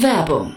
Werbung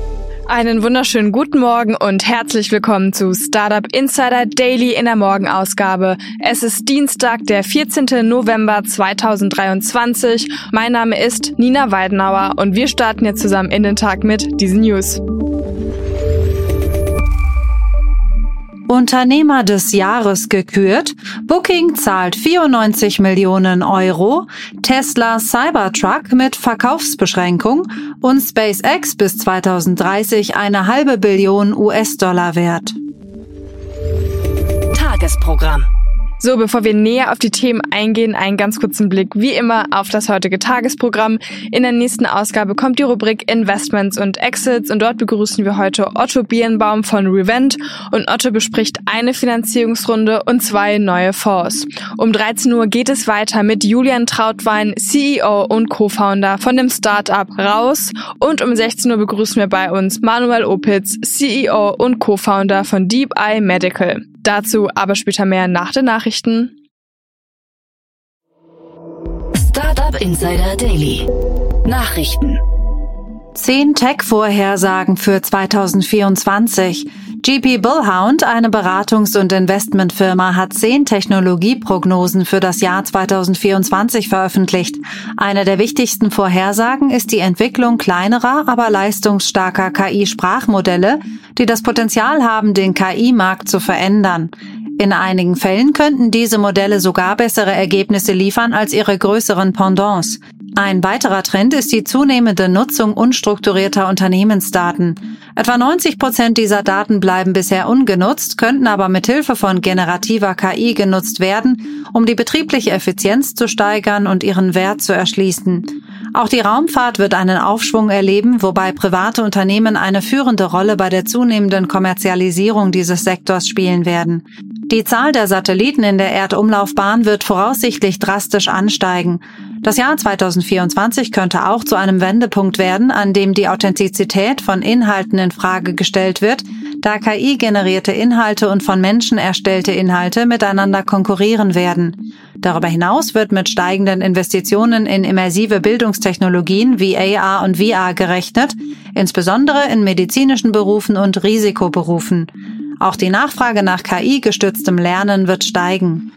Einen wunderschönen guten Morgen und herzlich willkommen zu Startup Insider Daily in der Morgenausgabe. Es ist Dienstag, der 14. November 2023. Mein Name ist Nina Weidenauer und wir starten jetzt zusammen in den Tag mit diesen News. Unternehmer des Jahres gekürt, Booking zahlt 94 Millionen Euro, Tesla Cybertruck mit Verkaufsbeschränkung und SpaceX bis 2030 eine halbe Billion US-Dollar wert. Tagesprogramm. So, bevor wir näher auf die Themen eingehen, einen ganz kurzen Blick wie immer auf das heutige Tagesprogramm. In der nächsten Ausgabe kommt die Rubrik Investments und Exits und dort begrüßen wir heute Otto Birnbaum von Revent und Otto bespricht eine Finanzierungsrunde und zwei neue Fonds. Um 13 Uhr geht es weiter mit Julian Trautwein, CEO und Co-Founder von dem Startup Raus und um 16 Uhr begrüßen wir bei uns Manuel Opitz, CEO und Co-Founder von Deep Eye Medical. Dazu aber später mehr nach den Nachrichten. Startup Insider Daily. Nachrichten. Zehn Tech-Vorhersagen für 2024. GP Bullhound, eine Beratungs- und Investmentfirma, hat zehn Technologieprognosen für das Jahr 2024 veröffentlicht. Eine der wichtigsten Vorhersagen ist die Entwicklung kleinerer, aber leistungsstarker KI-Sprachmodelle, die das Potenzial haben, den KI-Markt zu verändern. In einigen Fällen könnten diese Modelle sogar bessere Ergebnisse liefern als ihre größeren Pendants. Ein weiterer Trend ist die zunehmende Nutzung unstrukturierter Unternehmensdaten. Etwa 90 Prozent dieser Daten bleiben bisher ungenutzt, könnten aber mit Hilfe von generativer KI genutzt werden, um die betriebliche Effizienz zu steigern und ihren Wert zu erschließen. Auch die Raumfahrt wird einen Aufschwung erleben, wobei private Unternehmen eine führende Rolle bei der zunehmenden Kommerzialisierung dieses Sektors spielen werden. Die Zahl der Satelliten in der Erdumlaufbahn wird voraussichtlich drastisch ansteigen. Das Jahr 2024 könnte auch zu einem Wendepunkt werden, an dem die Authentizität von Inhalten in Frage gestellt wird, da KI-generierte Inhalte und von Menschen erstellte Inhalte miteinander konkurrieren werden. Darüber hinaus wird mit steigenden Investitionen in immersive Bildungstechnologien wie AR und VR gerechnet, insbesondere in medizinischen Berufen und Risikoberufen. Auch die Nachfrage nach KI-gestütztem Lernen wird steigen.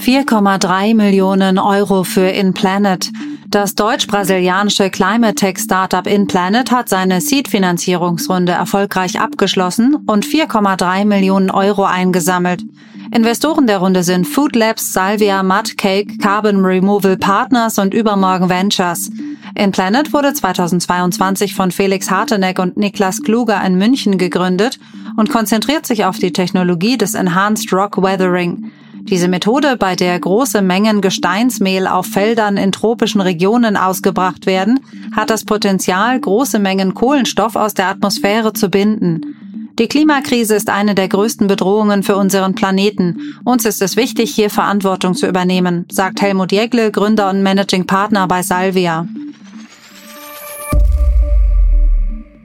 4,3 Millionen Euro für InPlanet. Das deutsch-brasilianische Climate Tech Startup InPlanet hat seine Seed-Finanzierungsrunde erfolgreich abgeschlossen und 4,3 Millionen Euro eingesammelt. Investoren der Runde sind Food Labs, Salvia, Mudcake, Carbon Removal Partners und Übermorgen Ventures. InPlanet wurde 2022 von Felix Harteneck und Niklas Kluger in München gegründet und konzentriert sich auf die Technologie des Enhanced Rock Weathering. Diese Methode, bei der große Mengen Gesteinsmehl auf Feldern in tropischen Regionen ausgebracht werden, hat das Potenzial, große Mengen Kohlenstoff aus der Atmosphäre zu binden. Die Klimakrise ist eine der größten Bedrohungen für unseren Planeten. Uns ist es wichtig, hier Verantwortung zu übernehmen, sagt Helmut Jägle, Gründer und Managing Partner bei Salvia.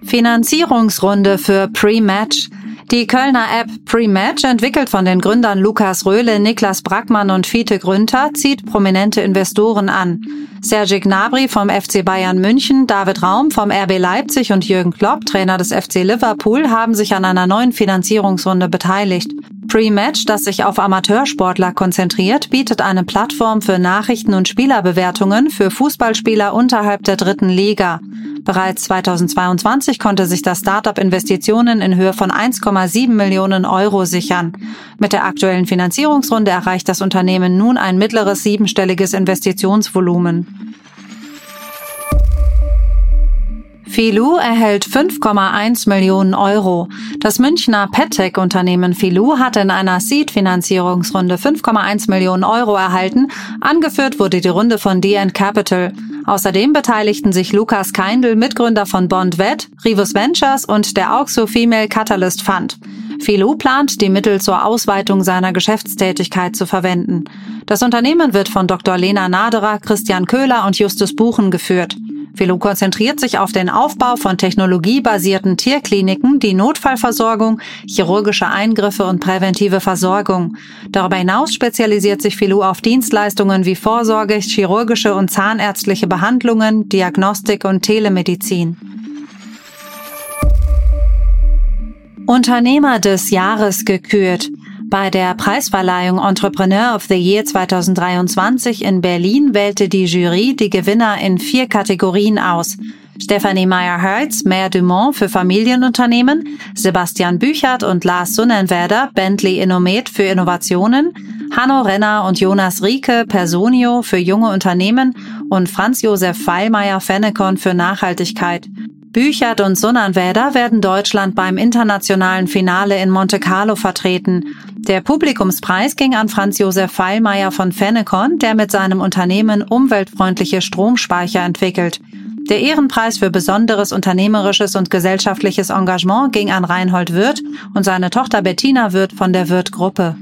Finanzierungsrunde für Pre-Match. Die Kölner App Pre-Match, entwickelt von den Gründern Lukas Röhle, Niklas Brackmann und Fiete Grünter, zieht prominente Investoren an. Sergej Gnabry vom FC Bayern München, David Raum vom RB Leipzig und Jürgen Klopp, Trainer des FC Liverpool, haben sich an einer neuen Finanzierungsrunde beteiligt. Pre-Match, das sich auf Amateursportler konzentriert, bietet eine Plattform für Nachrichten und Spielerbewertungen für Fußballspieler unterhalb der dritten Liga. Bereits 2022 konnte sich das Startup Investitionen in Höhe von 1,7 Millionen Euro sichern. Mit der aktuellen Finanzierungsrunde erreicht das Unternehmen nun ein mittleres siebenstelliges Investitionsvolumen. Filou erhält 5,1 Millionen Euro. Das Münchner PetTech-Unternehmen Filou hat in einer Seed-Finanzierungsrunde 5,1 Millionen Euro erhalten. Angeführt wurde die Runde von DN Capital. Außerdem beteiligten sich Lukas Keindl, Mitgründer von Bond Vet, Rivus Ventures und der Auxo Female Catalyst Fund. Filou plant, die Mittel zur Ausweitung seiner Geschäftstätigkeit zu verwenden. Das Unternehmen wird von Dr. Lena Naderer, Christian Köhler und Justus Buchen geführt. Velo konzentriert sich auf den Aufbau von technologiebasierten Tierkliniken, die Notfallversorgung, chirurgische Eingriffe und präventive Versorgung. Darüber hinaus spezialisiert sich Filou auf Dienstleistungen wie Vorsorge, chirurgische und zahnärztliche Behandlungen, Diagnostik und Telemedizin. Unternehmer des Jahres gekürt. Bei der Preisverleihung Entrepreneur of the Year 2023 in Berlin wählte die Jury die Gewinner in vier Kategorien aus. Stephanie Meyer-Hertz, Maire Dumont für Familienunternehmen, Sebastian Büchert und Lars Sunnenwerder, Bentley Innomet für Innovationen, Hanno Renner und Jonas Rieke, Personio für junge Unternehmen und Franz Josef Feilmeier Fennecon für Nachhaltigkeit. Büchert und Sonnenwäder werden Deutschland beim internationalen Finale in Monte Carlo vertreten. Der Publikumspreis ging an Franz Josef Feilmeier von Fennecon, der mit seinem Unternehmen umweltfreundliche Stromspeicher entwickelt. Der Ehrenpreis für besonderes unternehmerisches und gesellschaftliches Engagement ging an Reinhold Wirth und seine Tochter Bettina Wirth von der Wirth Gruppe.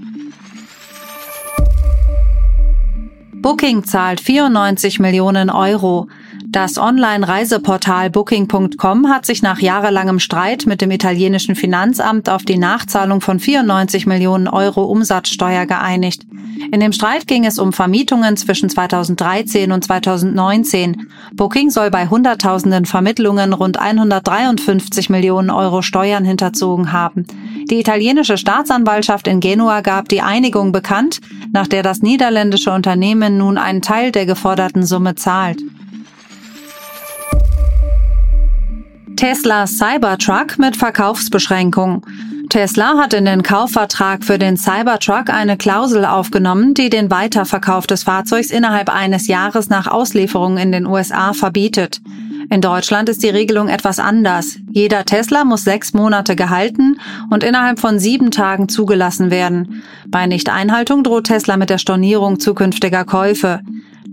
Booking zahlt 94 Millionen Euro. Das Online-Reiseportal Booking.com hat sich nach jahrelangem Streit mit dem italienischen Finanzamt auf die Nachzahlung von 94 Millionen Euro Umsatzsteuer geeinigt. In dem Streit ging es um Vermietungen zwischen 2013 und 2019. Booking soll bei Hunderttausenden Vermittlungen rund 153 Millionen Euro Steuern hinterzogen haben. Die italienische Staatsanwaltschaft in Genua gab die Einigung bekannt, nach der das niederländische Unternehmen nun einen Teil der geforderten Summe zahlt. Tesla Cybertruck mit Verkaufsbeschränkung. Tesla hat in den Kaufvertrag für den Cybertruck eine Klausel aufgenommen, die den Weiterverkauf des Fahrzeugs innerhalb eines Jahres nach Auslieferung in den USA verbietet. In Deutschland ist die Regelung etwas anders. Jeder Tesla muss sechs Monate gehalten und innerhalb von sieben Tagen zugelassen werden. Bei Nichteinhaltung droht Tesla mit der Stornierung zukünftiger Käufe.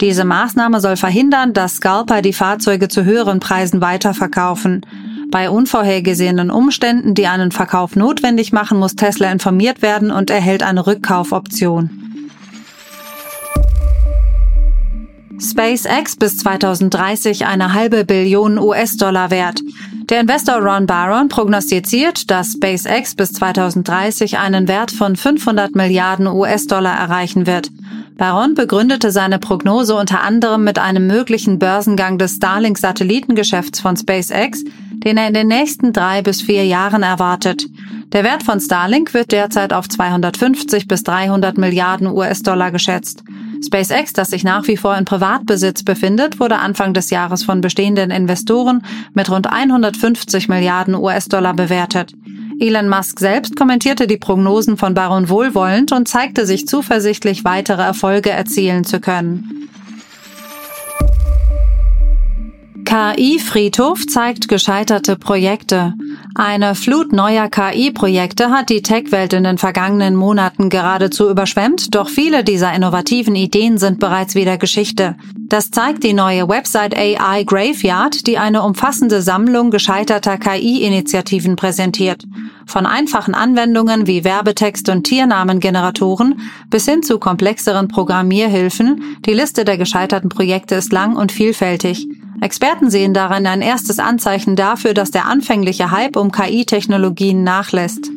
Diese Maßnahme soll verhindern, dass Scalper die Fahrzeuge zu höheren Preisen weiterverkaufen. Bei unvorhergesehenen Umständen, die einen Verkauf notwendig machen, muss Tesla informiert werden und erhält eine Rückkaufoption. SpaceX bis 2030 eine halbe Billion US-Dollar wert. Der Investor Ron Baron prognostiziert, dass SpaceX bis 2030 einen Wert von 500 Milliarden US-Dollar erreichen wird. Baron begründete seine Prognose unter anderem mit einem möglichen Börsengang des Starlink-Satellitengeschäfts von SpaceX, den er in den nächsten drei bis vier Jahren erwartet. Der Wert von Starlink wird derzeit auf 250 bis 300 Milliarden US-Dollar geschätzt. SpaceX, das sich nach wie vor in Privatbesitz befindet, wurde Anfang des Jahres von bestehenden Investoren mit rund 150 Milliarden US-Dollar bewertet. Elon Musk selbst kommentierte die Prognosen von Baron wohlwollend und zeigte sich zuversichtlich, weitere Erfolge erzielen zu können. KI-Friedhof zeigt gescheiterte Projekte. Eine Flut neuer KI-Projekte hat die Tech-Welt in den vergangenen Monaten geradezu überschwemmt, doch viele dieser innovativen Ideen sind bereits wieder Geschichte. Das zeigt die neue Website AI Graveyard, die eine umfassende Sammlung gescheiterter KI-Initiativen präsentiert. Von einfachen Anwendungen wie Werbetext und Tiernamengeneratoren bis hin zu komplexeren Programmierhilfen, die Liste der gescheiterten Projekte ist lang und vielfältig. Experten sehen darin ein erstes Anzeichen dafür, dass der anfängliche Hype um KI-Technologien nachlässt.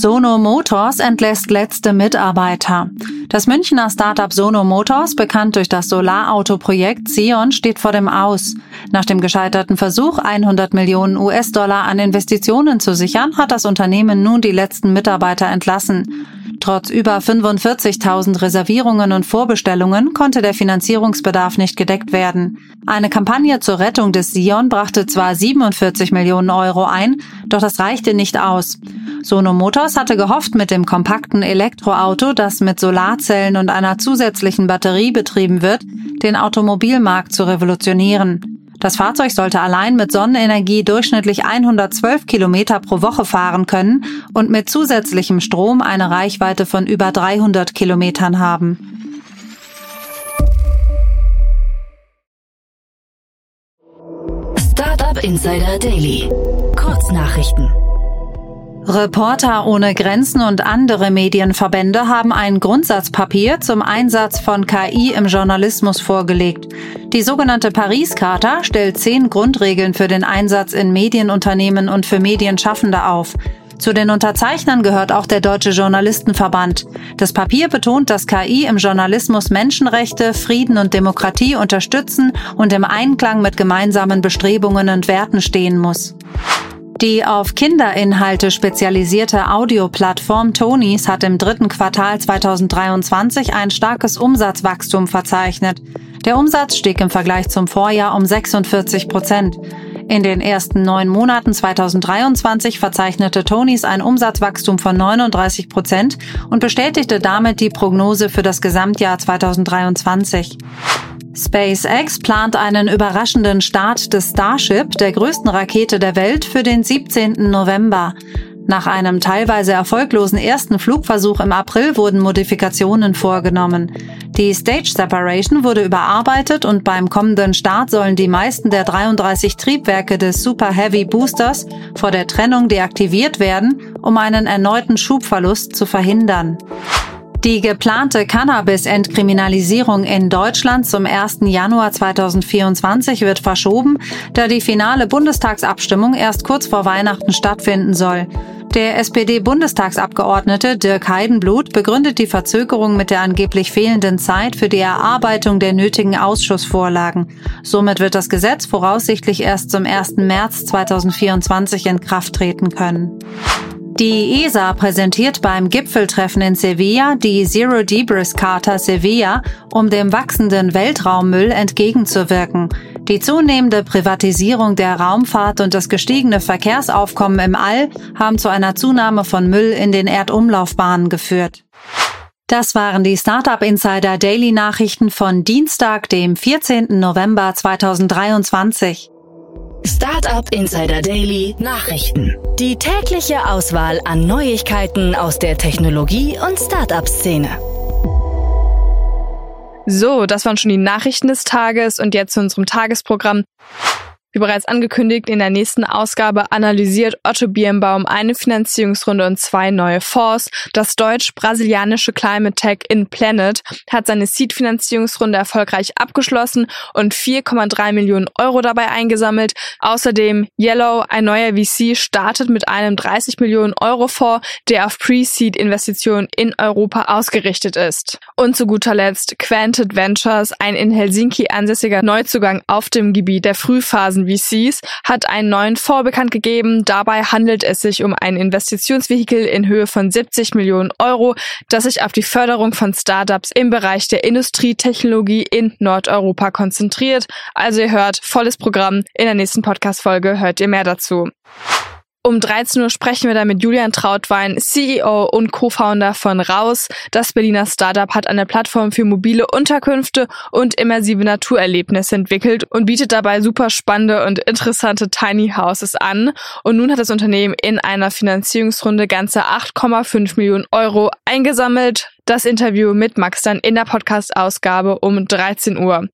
Sono Motors entlässt letzte Mitarbeiter. Das Münchner Startup Sono Motors, bekannt durch das Solarauto-Projekt Sion, steht vor dem Aus. Nach dem gescheiterten Versuch, 100 Millionen US-Dollar an Investitionen zu sichern, hat das Unternehmen nun die letzten Mitarbeiter entlassen. Trotz über 45.000 Reservierungen und Vorbestellungen konnte der Finanzierungsbedarf nicht gedeckt werden. Eine Kampagne zur Rettung des Sion brachte zwar 47 Millionen Euro ein, doch das reichte nicht aus. Sono Motors hatte gehofft, mit dem kompakten Elektroauto, das mit Solarzellen und einer zusätzlichen Batterie betrieben wird, den Automobilmarkt zu revolutionieren. Das Fahrzeug sollte allein mit Sonnenenergie durchschnittlich 112 Kilometer pro Woche fahren können und mit zusätzlichem Strom eine Reichweite von über 300 Kilometern haben. Startup Insider Daily. Kurznachrichten. Reporter ohne Grenzen und andere Medienverbände haben ein Grundsatzpapier zum Einsatz von KI im Journalismus vorgelegt. Die sogenannte Paris-Charta stellt zehn Grundregeln für den Einsatz in Medienunternehmen und für Medienschaffende auf. Zu den Unterzeichnern gehört auch der Deutsche Journalistenverband. Das Papier betont, dass KI im Journalismus Menschenrechte, Frieden und Demokratie unterstützen und im Einklang mit gemeinsamen Bestrebungen und Werten stehen muss. Die auf Kinderinhalte spezialisierte Audioplattform Tonys hat im dritten Quartal 2023 ein starkes Umsatzwachstum verzeichnet. Der Umsatz stieg im Vergleich zum Vorjahr um 46 Prozent. In den ersten neun Monaten 2023 verzeichnete Tonys ein Umsatzwachstum von 39 Prozent und bestätigte damit die Prognose für das Gesamtjahr 2023. SpaceX plant einen überraschenden Start des Starship, der größten Rakete der Welt, für den 17. November. Nach einem teilweise erfolglosen ersten Flugversuch im April wurden Modifikationen vorgenommen. Die Stage Separation wurde überarbeitet und beim kommenden Start sollen die meisten der 33 Triebwerke des Super Heavy Boosters vor der Trennung deaktiviert werden, um einen erneuten Schubverlust zu verhindern. Die geplante Cannabis-Entkriminalisierung in Deutschland zum 1. Januar 2024 wird verschoben, da die finale Bundestagsabstimmung erst kurz vor Weihnachten stattfinden soll. Der SPD-Bundestagsabgeordnete Dirk Heidenblut begründet die Verzögerung mit der angeblich fehlenden Zeit für die Erarbeitung der nötigen Ausschussvorlagen. Somit wird das Gesetz voraussichtlich erst zum 1. März 2024 in Kraft treten können. Die ESA präsentiert beim Gipfeltreffen in Sevilla die Zero Debris Charta Sevilla, um dem wachsenden Weltraummüll entgegenzuwirken. Die zunehmende Privatisierung der Raumfahrt und das gestiegene Verkehrsaufkommen im All haben zu einer Zunahme von Müll in den Erdumlaufbahnen geführt. Das waren die Startup Insider Daily Nachrichten von Dienstag, dem 14. November 2023. Startup Insider Daily Nachrichten. Die tägliche Auswahl an Neuigkeiten aus der Technologie- und Startup-Szene. So, das waren schon die Nachrichten des Tages und jetzt zu unserem Tagesprogramm. Wie bereits angekündigt, in der nächsten Ausgabe analysiert Otto Birnbaum eine Finanzierungsrunde und zwei neue Fonds. Das deutsch-brasilianische Climate Tech in Planet hat seine Seed-Finanzierungsrunde erfolgreich abgeschlossen und 4,3 Millionen Euro dabei eingesammelt. Außerdem Yellow, ein neuer VC, startet mit einem 30 Millionen Euro Fonds, der auf Pre-Seed-Investitionen in Europa ausgerichtet ist. Und zu guter Letzt Quanted Ventures, ein in Helsinki ansässiger Neuzugang auf dem Gebiet der Frühphasen VCs hat einen neuen Fonds bekannt gegeben. Dabei handelt es sich um ein Investitionsvehikel in Höhe von 70 Millionen Euro, das sich auf die Förderung von Startups im Bereich der Industrietechnologie in Nordeuropa konzentriert. Also ihr hört volles Programm. In der nächsten Podcast-Folge hört ihr mehr dazu. Um 13 Uhr sprechen wir dann mit Julian Trautwein, CEO und Co-Founder von Raus. Das Berliner Startup hat eine Plattform für mobile Unterkünfte und immersive Naturerlebnisse entwickelt und bietet dabei super spannende und interessante Tiny Houses an. Und nun hat das Unternehmen in einer Finanzierungsrunde ganze 8,5 Millionen Euro eingesammelt. Das Interview mit Max dann in der Podcast-Ausgabe um 13 Uhr.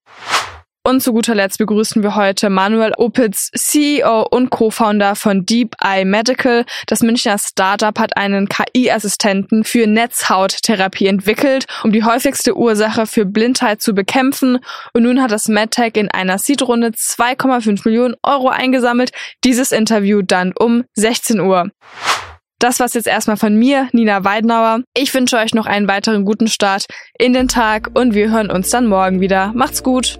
Und zu guter Letzt begrüßen wir heute Manuel Opitz, CEO und Co-Founder von Deep Eye Medical. Das Münchner Startup hat einen KI-Assistenten für Netzhauttherapie entwickelt, um die häufigste Ursache für Blindheit zu bekämpfen. Und nun hat das MedTech in einer Seed-Runde 2,5 Millionen Euro eingesammelt. Dieses Interview dann um 16 Uhr. Das war's jetzt erstmal von mir, Nina Weidenauer. Ich wünsche euch noch einen weiteren guten Start in den Tag und wir hören uns dann morgen wieder. Macht's gut!